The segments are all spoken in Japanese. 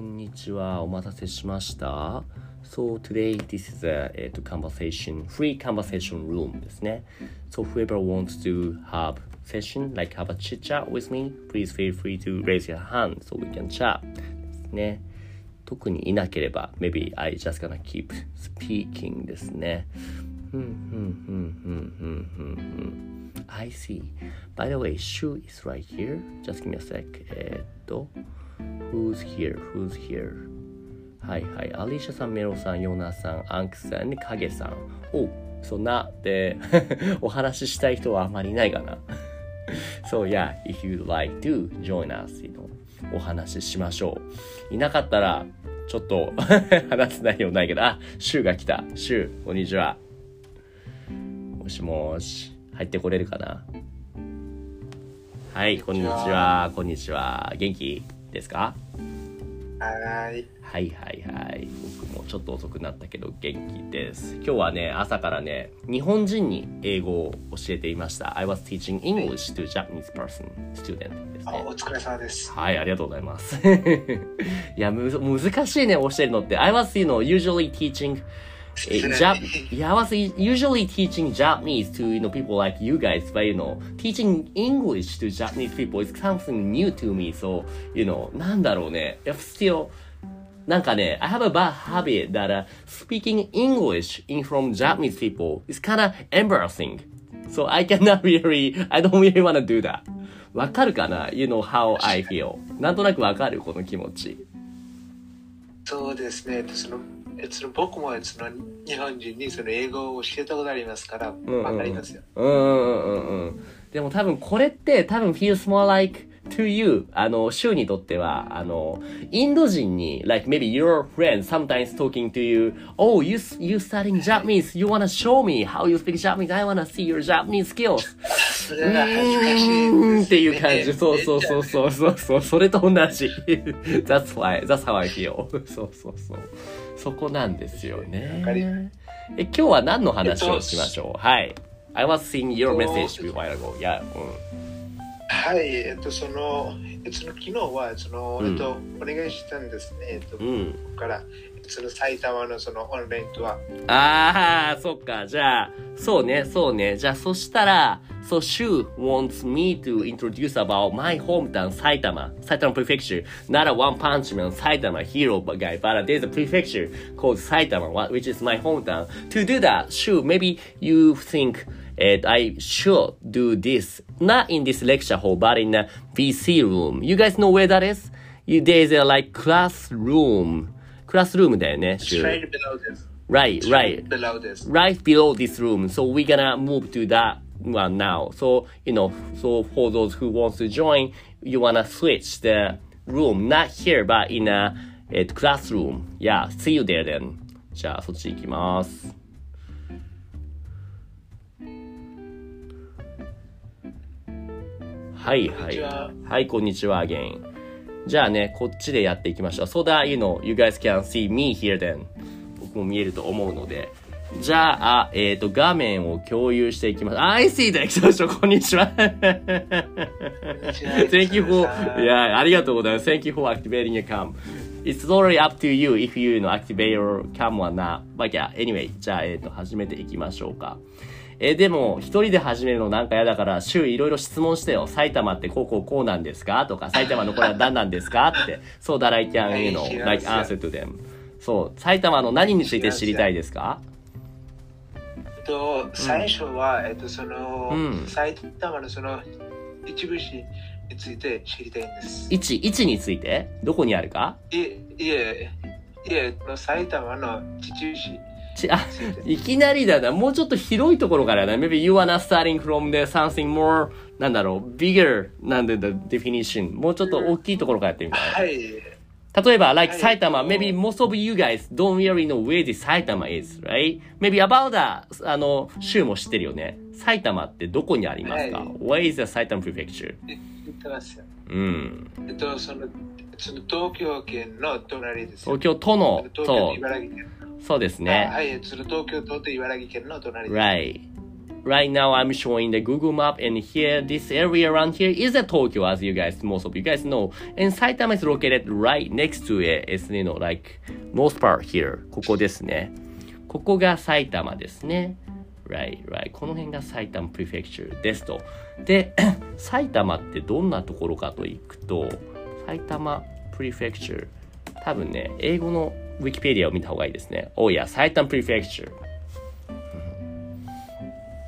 こんにちは。お待たせしました。So today this is a、えーと conversation, free conversation room ですね。So whoever wants to have session, like have a chit chat with me, please feel free to raise your hand so we can chat ですね。特にいなければ、maybe I just gonna keep speaking ですね。I see. By the way, Shu is right here. Just give me a sec. えっと、Who's here? Who's here? はいはい。アリシャさん、メロさん、ヨナさん、アンクさん、カゲさん。おそんな、で、お話ししたい人はあまりいないかな。so yeah, if you'd like to join us, you know, お話ししましょう。いなかったら、ちょっと 話せないようないけど、あ、シュウが来た。シュウ、こんにちは。もしもし、入ってこれるかな？はい、こんにちは。こんにちは。元気？ですか？はい。はいはいはい。僕もちょっと遅くなったけど元気です。今日はね、朝からね、日本人に英語を教えていました。I was teaching English to Japanese person, student ですあね。お疲れ様です。はい、ありがとうございます。いや、むず、難しいね、教えるのって。I was, you know, usually teaching え Jap yeah, I was usually teaching Japanese to you know people like you guys, but you know, teaching English to Japanese people is something new to me. So you know, なんだろうね。If still なんかね、I have a bad habit that、uh, speaking English in from Japanese people is kind of embarrassing. So I cannot really, I don't really want to do that. わかるかな ?You know how I feel. なんとなくわかるこの気持ち。そうですね。そのその僕もその日本人にその英語を教えたことありますから、んうんわかりますよ。うんうんうんうん。でも多分これって多分 feels more like to you. あの、州にとっては、あの、インド人に、like maybe your friend sometimes talking to you, oh, you, you studying Japanese, you wanna show me how you speak Japanese, I wanna see your Japanese skills. それが恥ずかしいです、ね。っていう感じ。そうそうそうそうそうそう。それと同じ。that's why, that's how I feel. そうそうそう。そこなんですよね。え、今日は何の話をしましょう？はい。I was seeing your message a while ago. Yeah. はい。えっと、その、えっと、昨日は、その、うんえっと、お願いしたんですね。えっと、うん。から、その埼玉のそのオンラインとは、ああ、そっか。じゃあ、そうね、そうね。じゃあ、そしたら、so Shu wants me to introduce about my hometown, Saitama, Saitama Prefecture. Not a one punch man Saitama hero guy, but there's a prefecture called Saitama, which is my hometown. To do that, Shu, maybe you think uh, I should do this, not in this lecture hall, but in a VC room. You guys know where that is? You, there's a like classroom. クラスルームだよね、シュ straight below this. Right, right. below this. right below this room. So we're gonna move to that one now. So, you know, so for those who wants to join, you wanna switch the room, not here, but in a, えっと classroom. Yeah, see you there then. じゃあ、そっち行きます。はいはい。こんにちははい、こんにちは、again. じゃあね、こっちでやっていきましょう。So that, you know, you guys can see me here then. 僕も見えると思うので。じゃあ、えっ、と、画面を共有していきます。I see the expression! こんにちは。Thank you for, いや、ありがとうございます。Thank you for activating your cam. It's totally up to you if you, you know, activate your cam or not. But yeah, anyway, じゃあ、えっ、と、始めていきましょうか。えーでも、一人で始めるのなんか嫌だから、週いろいろ質問してよ。埼玉ってこうこうこうなんですか？とか、埼玉のこれは何なんですか？って。そうだ、I can, you know, はい like answer to them. そう、埼玉の何について知りたいですか？えっと、最初は、えっと、その、うん埼玉のその一部市について知りたいんです。位置、位置について？どこにあるか？いえ、いえ、いえ、埼玉の秩父市ち、あ、いきなりだな。もうちょっと広いところからな。Maybe you wanna starting from the something more なんだろう、bigger なんで the definition。もうちょっと大きいところからやってみたい。はい。例えば、like はい埼玉、maybe most of you guys don't really know where the 埼玉 is, right? Maybe about the, あの、州も知ってるよね。埼玉ってどこにありますか、はい ?Where is the 埼玉 prefecture? 言ってますよ。うん。えっと、その、その東京県の隣ですよ。東京都の、東茨城県。う、そうですね。はい、その東京都と茨城県の隣です。Right. Right now, I'm showing the Google map, and here, this area around here is a Tokyo, as you guys, most of you guys know. And Saitama is located right next to it. It's, you know, like, most part here. ここですね。ここが埼玉ですね。Right, right. この辺が埼玉 prefecture ですと。で、埼玉ってどんなところかといくと、埼玉 prefecture。多分ね、英語の Wikipedia を見た方がいいですね。Oh yeah, 埼玉 prefecture.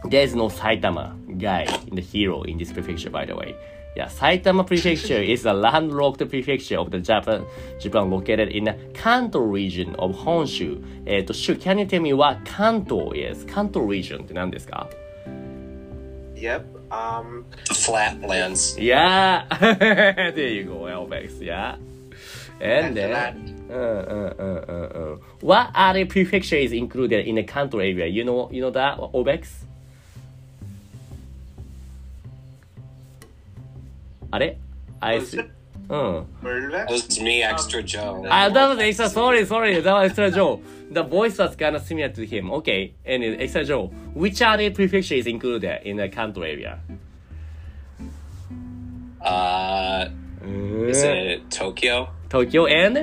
There's no Saitama guy in the hero in this prefecture, by the way. Yeah, Saitama Prefecture is a landlocked prefecture of the Japan, Japan located in the Kanto region of Honshu. えっと、Shu, can you tell me what Kanto is? Kanto region って何ですか Yep. Um, The flatlands. Yeah! there you go, Elvex, yeah. And then, land. うんうんうんうんうん。What other prefecture is included in the Kanto area? You know, you know that, Obex? あれあい Was つ it?。うん。 Merlvex? That was me, extra Joe. Ah, that was extra. Sorry, sorry. That was extra Joe. The voice was kind of similar to him. Okay, and mm. extra Joe, which are the prefixes included in the Kanto area? Uh, is it Tokyo? Tokyo and?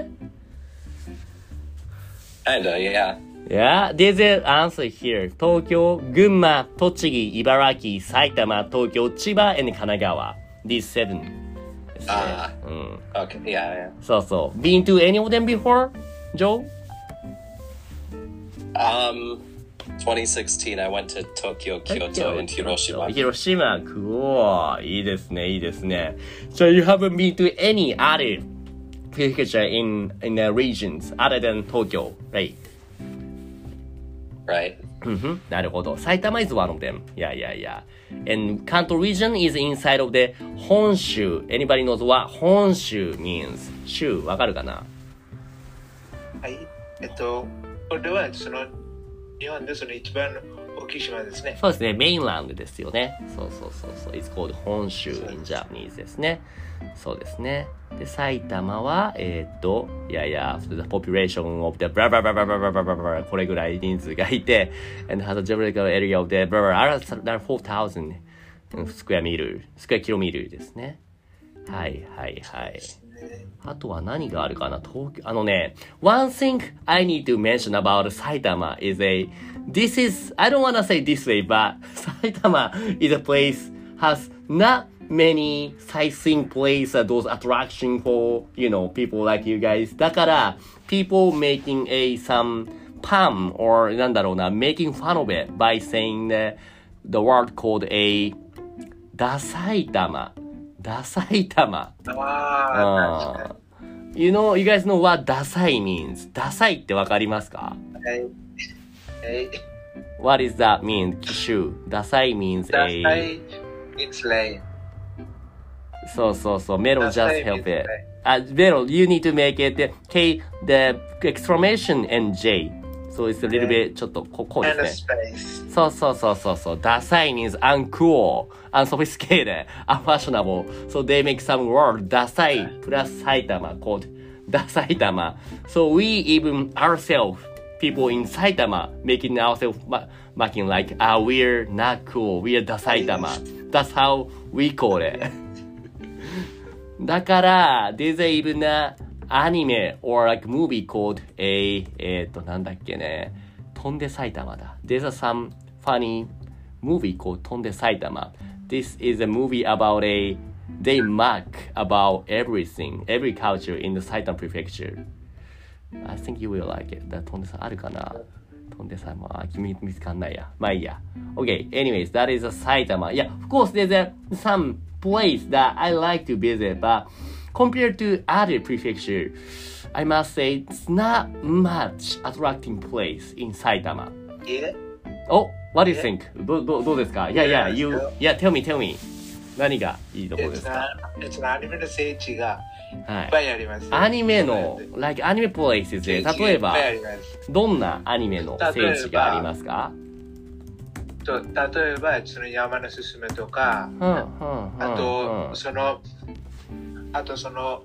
And uh, yeah. Yeah, there's an answer here. Tokyo, Gunma, Tochigi, Ibaraki, Saitama, Tokyo, Chiba, and Kanagawa. These seven. Ah. Uh, mm. Okay, yeah, yeah. So, so. Been to any of them before, Joe? Um, 2016, I went to Tokyo, Kyoto, and Hiroshima. 広島、cool. いいですね、いいですね。So you haven't been to any other prefecture in, in the regions other than Tokyo, right? Right. Mm-hmm. なるほど。埼玉 is one of them. Yeah, yeah, yeah. And Kanto region is inside of the 本州。Anybody knows what 本州 means? 州、わかるかなはい。えっと、これはその日本でその一番大きい島ですね。そうですね。メインランドですよね。そうそうそうそう。It's called 本州 in Japanese ですね。そうですね。で、埼玉は、えーっと、いやいや、the population of the blah blah blah blah blah blah blah blah これぐらい人数がいて、and has a geographical area of the blah blah blah 4,000 square meter, square kilometer ですね。はいはいはい。あとは何があるかな東京、あのね、one thing I need to mention about 埼玉 is a, this is, I don't wanna say this way, but 埼玉 is a place has not many sightseeing place, uh, those attraction for, you know, people like you guys. だから、people making a some pun or なんだろうな、making fun of it by saying the, the word called a ダサい玉。ダサい玉。ああ、You know, you guys know what ダサい means. ダサいってわかりますかに。はい。はい。What does that mean? 機種。ダサい means ダ a... サい means lame. そうそうそう。メロダ just help it. メロ、you need to make it K, the exclamation and J. So it's a little bit ちょっとここうですね。そうそうそうそうそう。ダサい means uncool, unsophisticated, unfashionable. So they make some word ダサい plus 埼玉 called ダサい玉。So we even ourselves, people in 埼玉 making ourselves ma- making like, ah, we're not cool, we're ダサい玉。That's how we call it. だから、there's even a anime or like movie called a, えっと、なんだっけね。飛んで埼玉だ。There's a some funny movie called 飛んで埼玉。This is a movie about a, they mock about everything, every culture in the Saitama prefecture. I think you will like it. だ飛んでさ、あるかな飛んでさ、まあ、君見つかんないや。まあいいや。Okay, anyways, that is a Saitama. Yeah, of course, there's a, some place that I like to visit, but compared to other prefecture, I must say it's not much attracting place in Saitama. Yeah. Oh, what do you think? どどどうですか Yeah, yeah, you, yeah, tell me, tell me. 何がいいところで別すかな別なアニメの聖地がはいいっぱいあります。アニメの、like アニメ places で、例えばどんなアニメの聖地がありますかと例えば、その山のすすめとか、あと、その、あとその、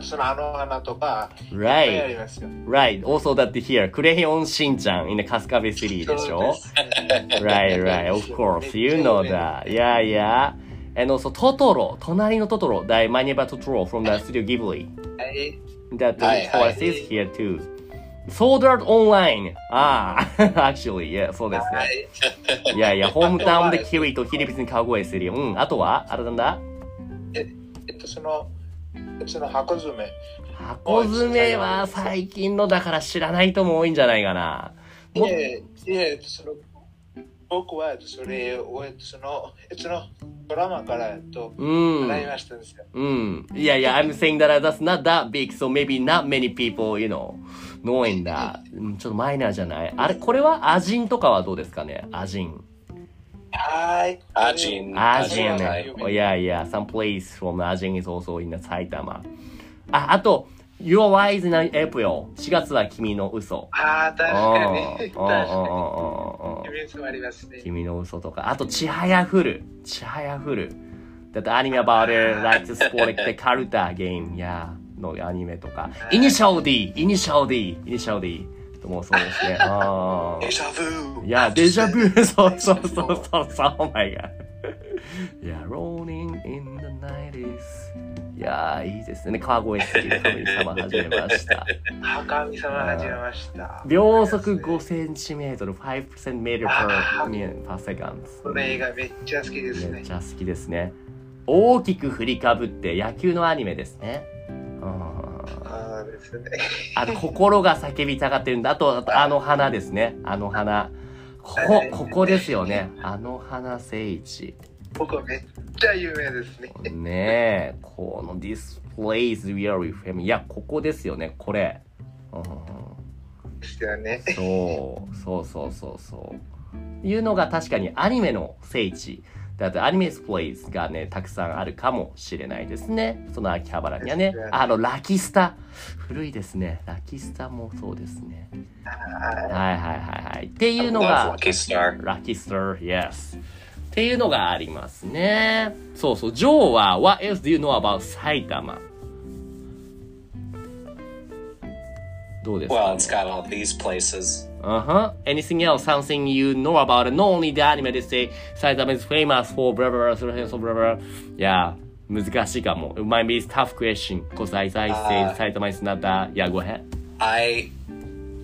そのあの花とか、いっぱいあ Right りますよ。Right also だって here クレヨンしんちゃん in the 春日部シリーでしょ Right, right, of course. You know that. Yeah, yeah. And also Totoro, 隣のトトロ that My Neighbor Totoro from the Studio Ghibli. はい。That はいはい voice is here too. Sword Art Online. ああ、actually, yeah, そうですはね。い。いやいや、ホームタウンでキウイとヒリビスに川越するよ。うん、あとはあれなんだえっと、その、その箱詰め。箱詰めは最近のだから知らない人も多いんじゃないかな。もいえ、いえ、その、僕はそれを、の、そのドラマから、と、うん。習いましたんですよ。うん。いやいや、I'm saying that that's not that big, so maybe not many people, you know, knowing that. うんちょっとマイナーじゃないあれ、これはアジンとかはどうですかね？アジン。はい。アジン。アジンはねい。いやいや、some place from アジン is also in the 埼玉。あ、あと、Your Lies in April。4月は君の嘘。ああ、確うんかに。うんうんうん確かに。うんうんイメージもありますね。君の嘘とか。あと、ちはやふる。ちはやふる。だってアニメ about it, like to sport the カルタゲーム、やのアニメとか。イニシャル D、イニシャル D、イニシャル D ともそうですね。あデジャブいや、デジャブ、そうそうそうそう、そう、お前が。いや、rolling in the 90s。いや、いいですね。川越好きで神様始めました。あ神様始めました。秒速5センチメートル、5% meter per minute per second。この映画めっちゃ好きですねめっち。ゃ好きですね。大きく振りかぶって野球のアニメですね。うんああですね。あと、心が叫びたがってるんだ。あと、あとあの花ですね。あの花。ここ、ここですよね。あの花聖地。僕めっちゃ有名ですね。ねえ、この This place really famous. いや、ここですよね、これ。うんですよね。そう、そうそうそうそう。いうのが確かにアニメの聖地。だってアニメスプレイスがね、たくさんあるかもしれないですね。その秋葉原にはね。あの、ラキスタ。古いですね。ラキスタもそうですね。はいはいはいはい。っていうのが、Lucky Star. ラッキースター、yes。っていうのがありますね。そうそう、ジョーは、What else do you know about 埼玉どうですか、 Well, it's got all these places. Uh-huh. Anything else? Something you know about it? Not only the anime, they say Saitama is famous for blah blah blah blah blah blah. Yeah. 難しいかも。It might be a tough question because as I say, Saitama is not that. Yeah, go ahead. I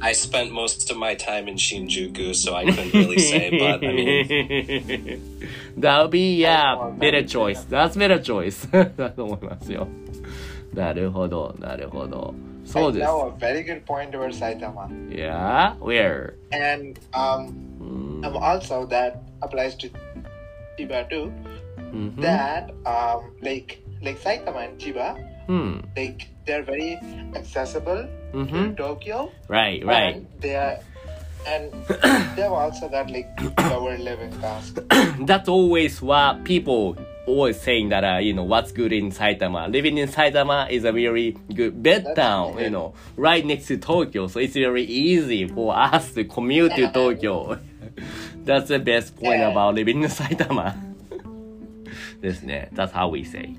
I spent most of my time in Shinjuku, so I couldn't really say, but I mean, That'll be, yeah, better choice. That's better choice. だと思いますよ。なるほど、なるほど。 そうです。 Now a very good point about Saitama. Yeah? Where? And um, Mm, um, also that applies to Chiba too. mhm. That um, like like Saitama and Chiba, うん。 like they're very accessible Mhm. in Tokyo. Right, right. And they are, and they've also got like lower living cost. That's always what people always saying that, uh, you know, what's good in Saitama. Living in Saitama is a very good bed That's town, good. you know, right next to Tokyo. So it's very easy for us to commute to Tokyo. That's the best point Yeah. about living in Saitama. ですね。That's how we say.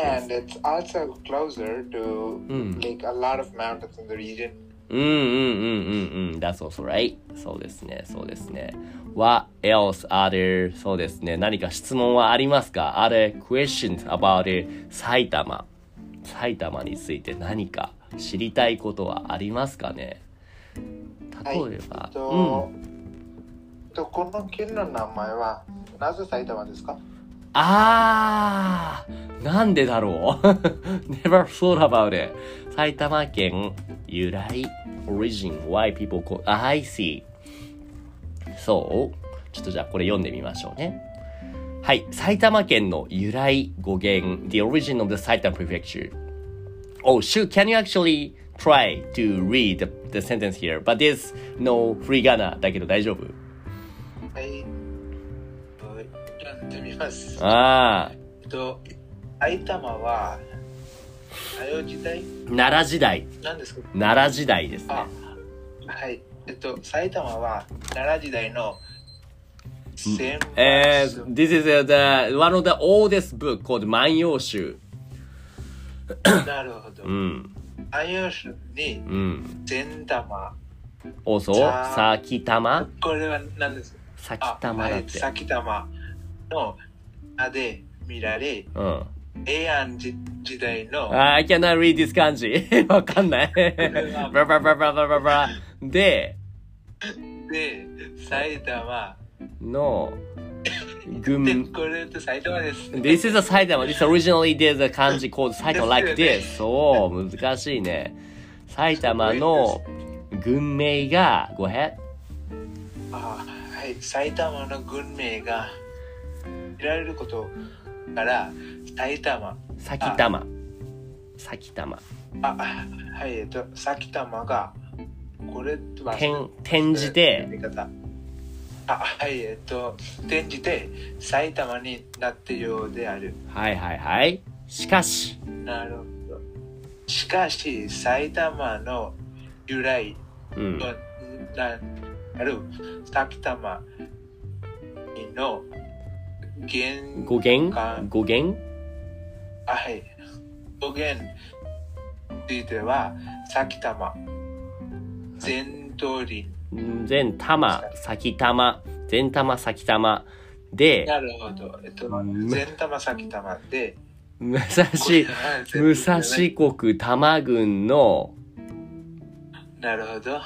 And it's also closer to Mm. like a lot of mountains in the region. うんうんうんうんうん。That's also right. そうですね。そうですね。What else are there? そうですね。何か質問はありますか ?Are there questions about 埼玉？埼玉について何か知りたいことはありますかね？例えば、えっと、とこの県の名前はなぜ埼玉ですか？あー、なんでだろう ?Never thought about it. 埼玉県由来 origin why people call I see そうちょっとじゃあこれ読んでみましょうね。はい。埼玉県の由来語源 the origin of the Saitama prefecture Oh shoot, can you actually try to read the, the sentence here? But there's no free gana だけど大丈夫はい。ってみります。あえっと、埼玉は、早い時代？あ、奈良時代。なんですか？奈良時代ですねあ。はい。えっと、埼玉は奈良時代の千え葉ー、this is the one of the oldest book called 万葉集。なるほどう。ん。万葉集にうん。千玉。also, さ咲玉これは何です？咲あはい、玉だって。先玉の名で見られ、うん。平安時時代の I cannot read this 漢字。わかんない。ブラブラブラブラブラブラブラ。で、で、埼玉。の、で、群、これって埼玉です。This is a 埼玉。This originally there's a 漢字 called 埼玉 like this. そう、難しいね。埼玉の群名が、go ahead. あはい、埼玉の軍名が見られることから、埼玉。咲玉。咲玉。あ、はい、えっと、埼玉が、これは、転、転じて、あ、はい、えっと、転じて埼玉になってようである。はいはいはい。しかし、なるほど。しかし、埼玉の由来うん。となる埼玉の源語源か語源あはい。語源については、埼玉、全通り。全玉、先玉、全玉、先玉。で、なるほど。えっと、うん全玉、埼玉で、武蔵、武蔵国多摩郡の、なるほど。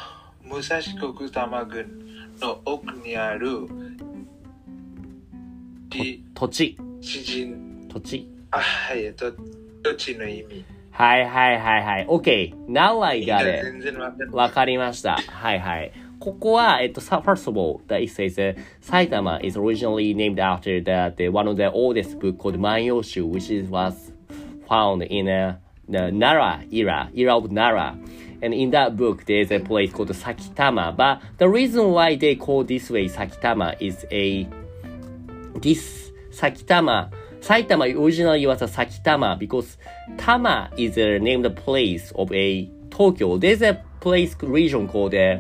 武蔵国多摩郡の奥にある地土地、詩人。土地。あ、はい、えっと、土地の意味。はいはいはいはい。OK. Now I got it. わかりました。はいはい。ここは、えっと、さ first of all, that it says, uh, 埼玉 is originally named after the, the one of the oldest book called 万葉集, which is, was found in uh, the Nara era, era of Nara. And in that book, there's a place called Sakitama. But the reason why they call this way Sakitama is a this Sakitama, Saitama originally was a Sakitama because Tama is a named place of a Tokyo. There's a place region called uh,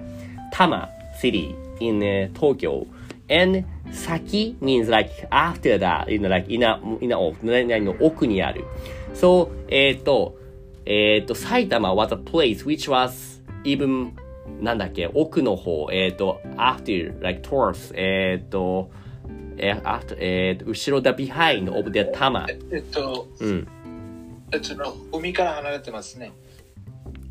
Tama city in uh, Tokyo. And Saki means like after that, you know, like in a, in a, 何々の奥にある。So, えっ、と、えっ、と、埼玉 was a place which was even なんだっけ、奥の方、えっ、と、after, like towards, えっ、と、えー、after, えーと、後ろ the behind of the 玉。えっと、うん。えその海から離れてますね。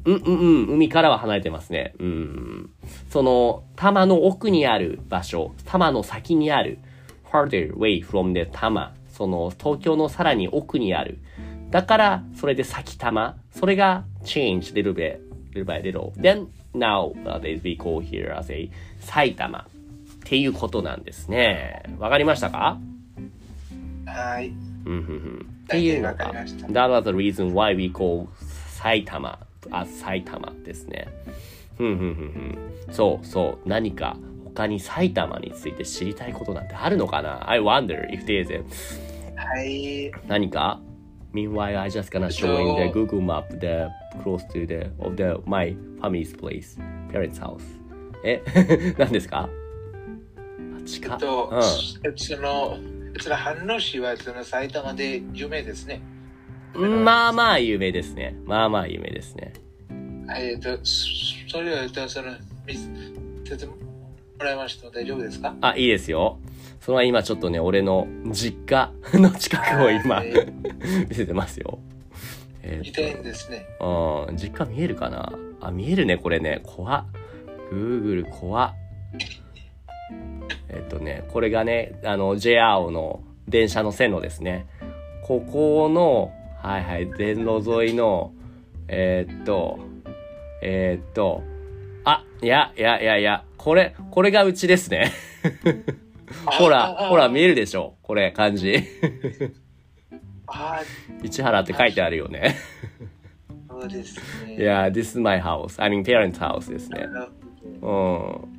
うんうんうん、海からは離れてますね。うん。その、玉の奥にある場所、玉の先にある、farther away from the 玉。その、東京のさらに奥にある。だから、それで先玉。それが change little bit, little by little. Then, now, uh, they be called here as a 埼玉。っていうことなんですね。わかりましたかはい。うんうんうん。っていうのが、That was the reason why we call 埼玉 as 埼玉ですね。ふんふんふんふん。そうそう。何か他に埼玉について知りたいことなんてあるのかな ?I wonder if there's a はい。何か Meanwhile, I just gonna show in the Google map the close to the of the my family's place, parents' house. え何ですかあ近っえっと、うん。えその、その飯能市はその埼玉で有名ですね。まあまあ有名ですね。まあまあ有名ですね。はい、えっと、そそれを、えっと、その、見せてもらいました大丈夫ですか？あ、いいですよ。その今ちょっとね、俺の実家の近くを今はい 見せてますよ。え見たいんですね。ー、うん、実家見えるかな？あ、見えるね、これね。怖っ。Google 怖っ。えっとね、これがね、あの、JR の電車の線路ですね。ここの、はいはい、電路沿いの、えーっと、えーっと、あ、いや、いや、いや、いや、これ、これがうちですね。ほら、ほら、見えるでしょ？これ、漢字。あ市原って書いてあるよね。あ、そうですね。いや、this is my house. I mean, parents' house ですね。うん。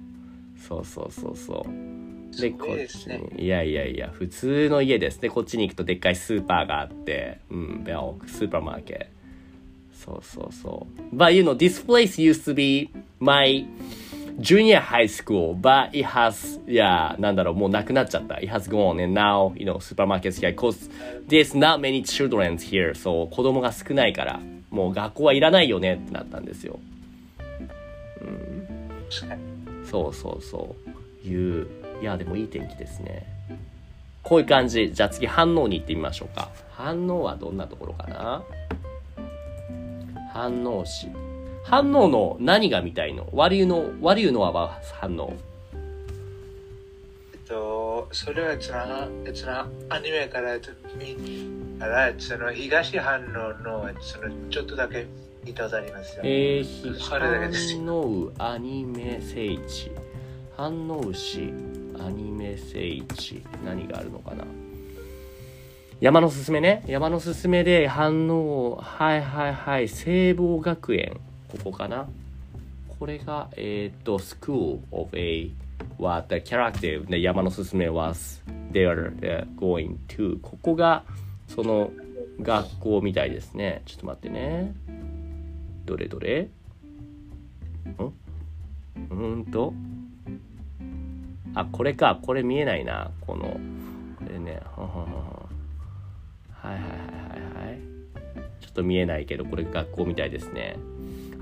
そうそうそうそう。で、ごこっち。に。いやいやいや、普通の家ですね。こっちに行くとでっかいスーパーがあって、うん、ベルスーパーマーケット。そうそうそう。But you know, this place used to be my junior high school, but it has, いや、なんだろう、もうなくなっちゃった。It has gone, and now, you know, supermarkets here, cause there's not many children here, そう、子供が少ないから、もう学校はいらないよねってなったんですよ。確かにそうそうそう。いう、いや、でもいい天気ですね。こういう感じ。じゃあ次、反応に行ってみましょうか。反応はどんなところかな？反応詞。反応の何が見たいの？you know, what do you know about 反応えっと、それはその、そのアニメから見たら、その東反応のそのちょっとだけ見たことありますよ。えー、それだけですよ反応アニメ聖地。反応詞、アニメ聖地。何があるのかな？山のすすめね。山のすすめで反応、はいはいはい。聖望学園。ここかな？これが、えっ、と、School of a what the character で山のすすめ was there going to ここがその学校みたいですね。ちょっと待ってね。どれどれ？ん？うんと。あ、これか。これ見えないな。この、これね。はんはんはんははいはいはいはいはい。ちょっと見えないけど、これ学校みたいですね。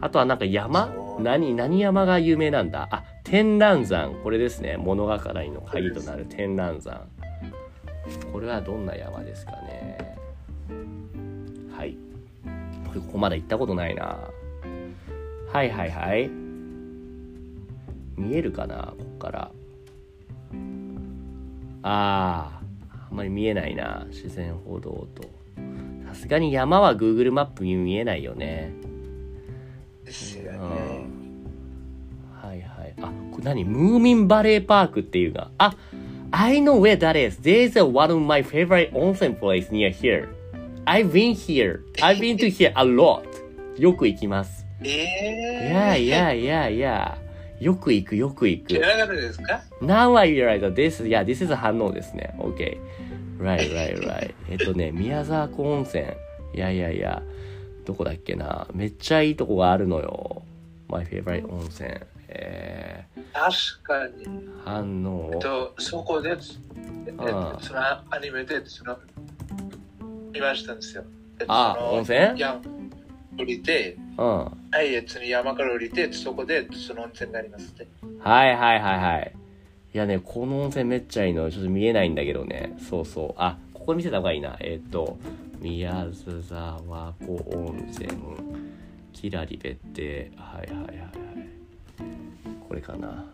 あとはなんか山？何、何山が有名なんだ？あ、天覧山。これですね。物語の鍵となる天覧山。これはどんな山ですかね。はい。これここまで行ったことないな。はいはいはい。見えるかな？こっから。あー、あんまり見えないな。自然歩道と。さすがに山は Google マップに見えないよね。ですよね。はいはい。あ、これ何ムーミンバレーパークっていうが。あ、I know where that is. There's a one of my favorite onsen place near here. I've been here. I've been to here a lot. よく行きます。えいえやいやいやいや。よく行くよく行く。知らなかったですか？Now I realize that this, yeah, this is a 反応ですね。OK. Right, right, right. えっとね、宮沢湖温泉。いやいやいや、どこだっけな？めっちゃいいとこがあるのよ。My favorite 温泉。え確かに。ー、反応えっ。と、そこで、えっと、そのアニメで、その、見ましたんですよ。えっとあ温泉？山降りて、うん。はい、えっと、山から降りて、そこで、その温泉がありますね。はいはいはいはい。いやね、この温泉めっちゃいいの。ちょっと見えないんだけどね。そうそう。あ、ここ見せた方がいいな。えっ、と、宮沢湖温泉、キラリベって、はいはいはいはい。これかな。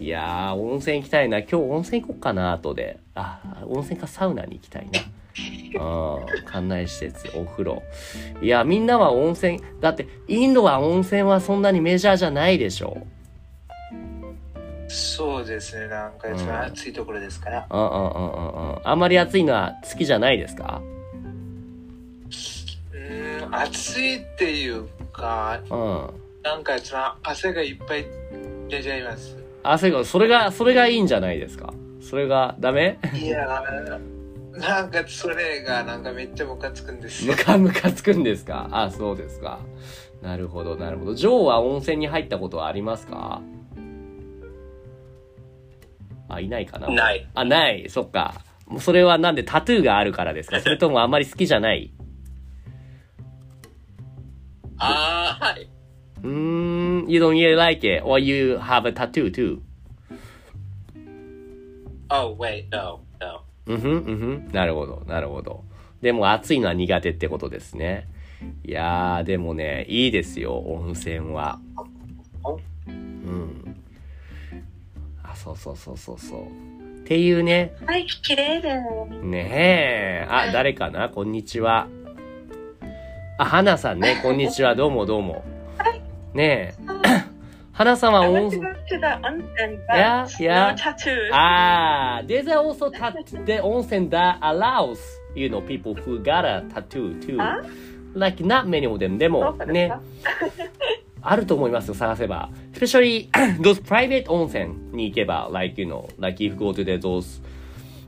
いやー、温泉行きたいな。今日温泉行こっかな、後で。あ、温泉かサウナに行きたいな。うん、館内施設、お風呂。いや、みんなは温泉、だって、インドは温泉はそんなにメジャーじゃないでしょ。そうですね、なんか、暑いところですから。うんうんうんうんうん。あんまり暑いのは好きじゃないですか？うーん、暑いっていうか、うん。なんか、その汗がいっぱい出ちゃいます。汗が、それが、それがいいんじゃないですか？それがダメ？いやー、なんか、それが、なんかめっちゃムカつくんですよム。カムカつくんですか？あ、そうですか。なるほど、なるほど。ジョーは温泉に入ったことはありますか？あ、いないかなない。あ、ない。そっか。もうそれはなんでタトゥーがあるからですか？それともあんまり好きじゃない？ああ、はい。うーん、you don't really like it, or you have a tattoo too? Oh, wait, no. うんふん、うんふん。なるほど、なるほど。でも暑いのは苦手ってことですね。いやー、でもね、いいですよ、温泉は。うん。あ、そうそうそうそうそう。っていうね、はい、綺麗です。ねえ。あ、誰かな？こんにちは。あ、花さんね、こんにちは。どうもどうも。ねえ。花さんは want to Yeah, yeah. no tattoo. Ah, there's also tat- the onsen that allows, you know, people who got a tattoo too. あ Like not many of them. でそもうかですねか、あると思いますよ、探せば。especially those private 温泉に行けば、like, you know, like if you go to the those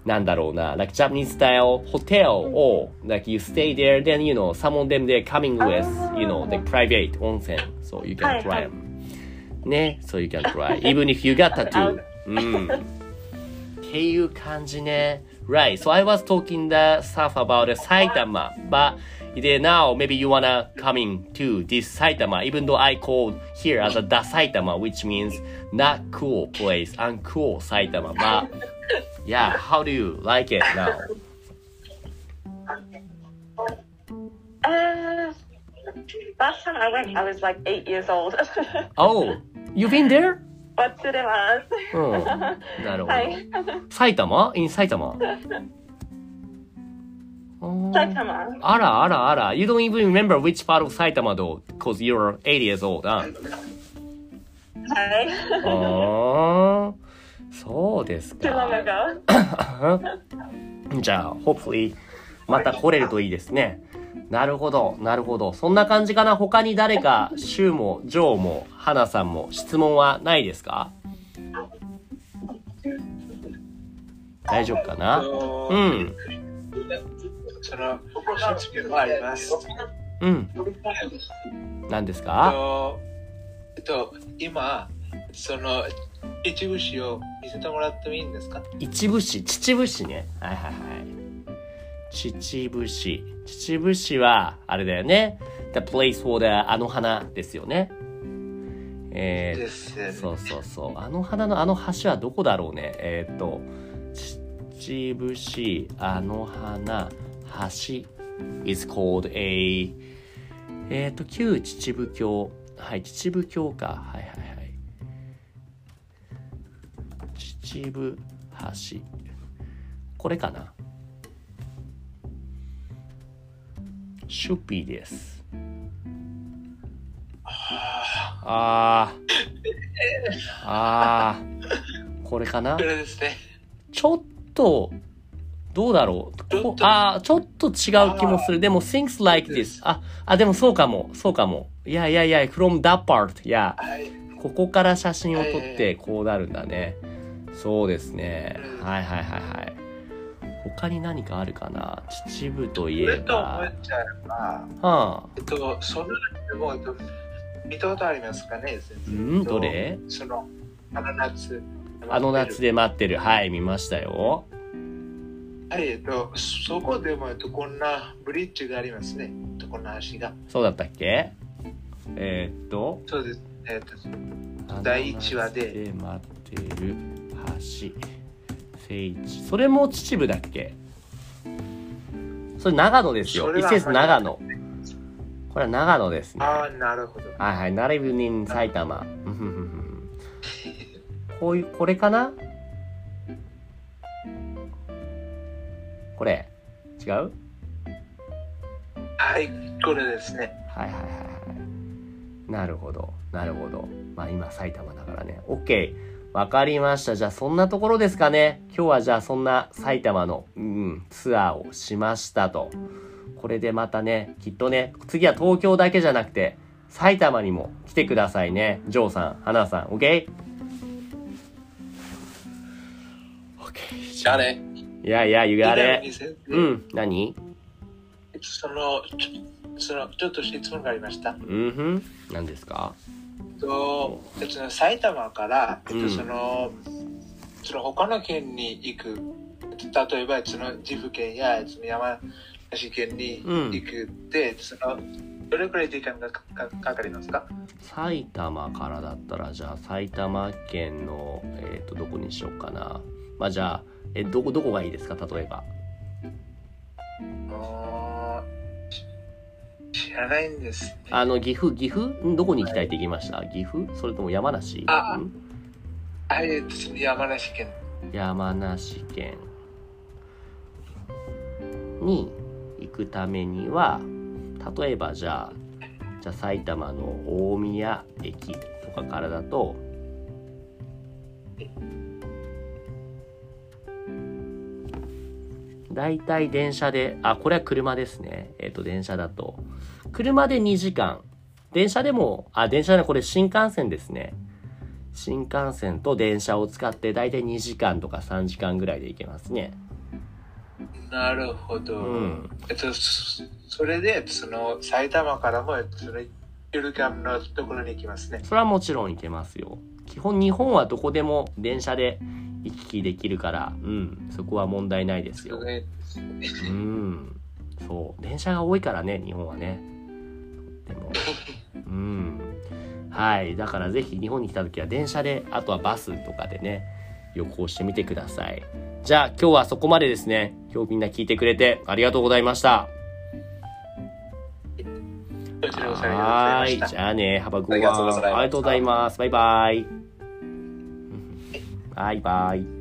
なんだろうな、like Japanese style hotel or like you stay there, then you know, some of them they're coming with, you know, the private 温泉 so you can はい try はい them. ね、so you can try, even if you got tattoo. うん。っていう感じね。Right, so I was talking the stuff about Saitama, but then now maybe you wanna coming to this Saitama, even though I called here as a Da Saitama, which means not cool place, uncool Saitama. But yeah, how do you like it now? Uh, last time I went, I was like eight years old. Oh, you've been there? 忘れます。うん。なるほど。はい。埼玉 ?in 埼玉埼玉。あらあらあら。You don't even remember which part of 埼玉 though, because you're 8 years old, huh? はい。あーそうですか。じゃあ、hopefully また来れるといいですね。なるほど、なるほど。そんな感じかな？他に誰か、シュウも、ジョーも、ハナさんも質問はないですか？大丈夫かな？とうん。その質問もあります。うん。何ですか？とえっと、今、その一部詞を見せてもらってもいいんですか？一部市、秩父市ね。はいはいはい。秩父市。秩父市は、あれだよね。The place for the あの花ですよね。えー、ですよね。そうそうそう。あの花のあの橋はどこだろうね。えーっと、秩父市、あの花、橋 is called a えーっと、旧秩父峡。はい、秩父峡か。はいはいはい。秩父橋。これかな。シュピーです。あー。あー。これかな？これですね。ちょっと、どうだろう？あーちょっと違う気もする。でも、things like this. あ、あ、でもそうかも。そうかも。いやいやいや、from that part. いや、はい。ここから写真を撮ってこうなるんだね。そうですね。うんはいはいはいはい。他に何かあるかな？秩父といえこれと思ばっ。ちゃえば、はあ。えっと、そのでも、えっと、見たことありますかね？うん？どれ？その、あの夏。あの夏で待ってる。はい、見ましたよ。はい、えっと、そこでも、えっと、こんなブリッジがありますね。えっと、こんな橋が。そうだったっけ？えーっと。そうです。えっと、第一話であの夏待ってる橋聖地それも秩父だっけ？それ長野ですよ一節長野これは長野ですねああ、なるほど。はいはいナレブニン埼玉こういうこれかな？これ違う？はい、これですね。はいはいはいはい。なるほど。なるほど。まあ今埼玉だからね。OK。わかりました。じゃあそんなところですかね。今日はじゃあそんな埼玉の、うん、ツアーをしましたと。これでまたね、きっとね、次は東京だけじゃなくて、埼玉にも来てくださいね。ジョーさん、花さん、OK? OK。じゃあね。いやいや、に先生うん、何？その、その、ちょっと質問がありました。うんふん。何ですか？と、えっと、埼玉から、えっうん。と、その、その他の県に行く、例えば、その岐阜県やその山梨県に行くって、その、どれくらい時間がかかりますか？埼玉からだったらじゃあ埼玉県のえっ、とどこにしようかな。まあじゃあえどこどこがいいですか？例えば。あー知らないんです、ね。あの岐阜岐阜？んどこに行きたいって言いました？岐阜？それとも山梨？あん？はい、山梨県。山梨県。に行くためには例えばじゃあじゃあ埼玉の大宮駅とかからだとだいたい電車であこれは車ですねえっ、と電車だと車で2時間電車でもあ電車でこれ新幹線ですね新幹線と電車を使って大体2時間とか3時間ぐらいで行けますね。なるほど。うんえっと、そそれで、その、埼玉からも、その、ゆるキャンのところに行きますね。それはもちろん行けますよ。基本日本はどこでも電車で行き来できるから、うん、そこは問題ないですよ。えうん。そう。電車が多いからね、日本はね。でも。うん。はい。だからぜひ日本に来た時は電車で、あとはバスとかでね、旅行してみてください。じゃあ今日はそこまでですね。今日みんな聞いてくれてありがとうございました。はーい。じ。ゃあね、ハバグありがとうございましたありがとうございます。バイバイ。バイバイ。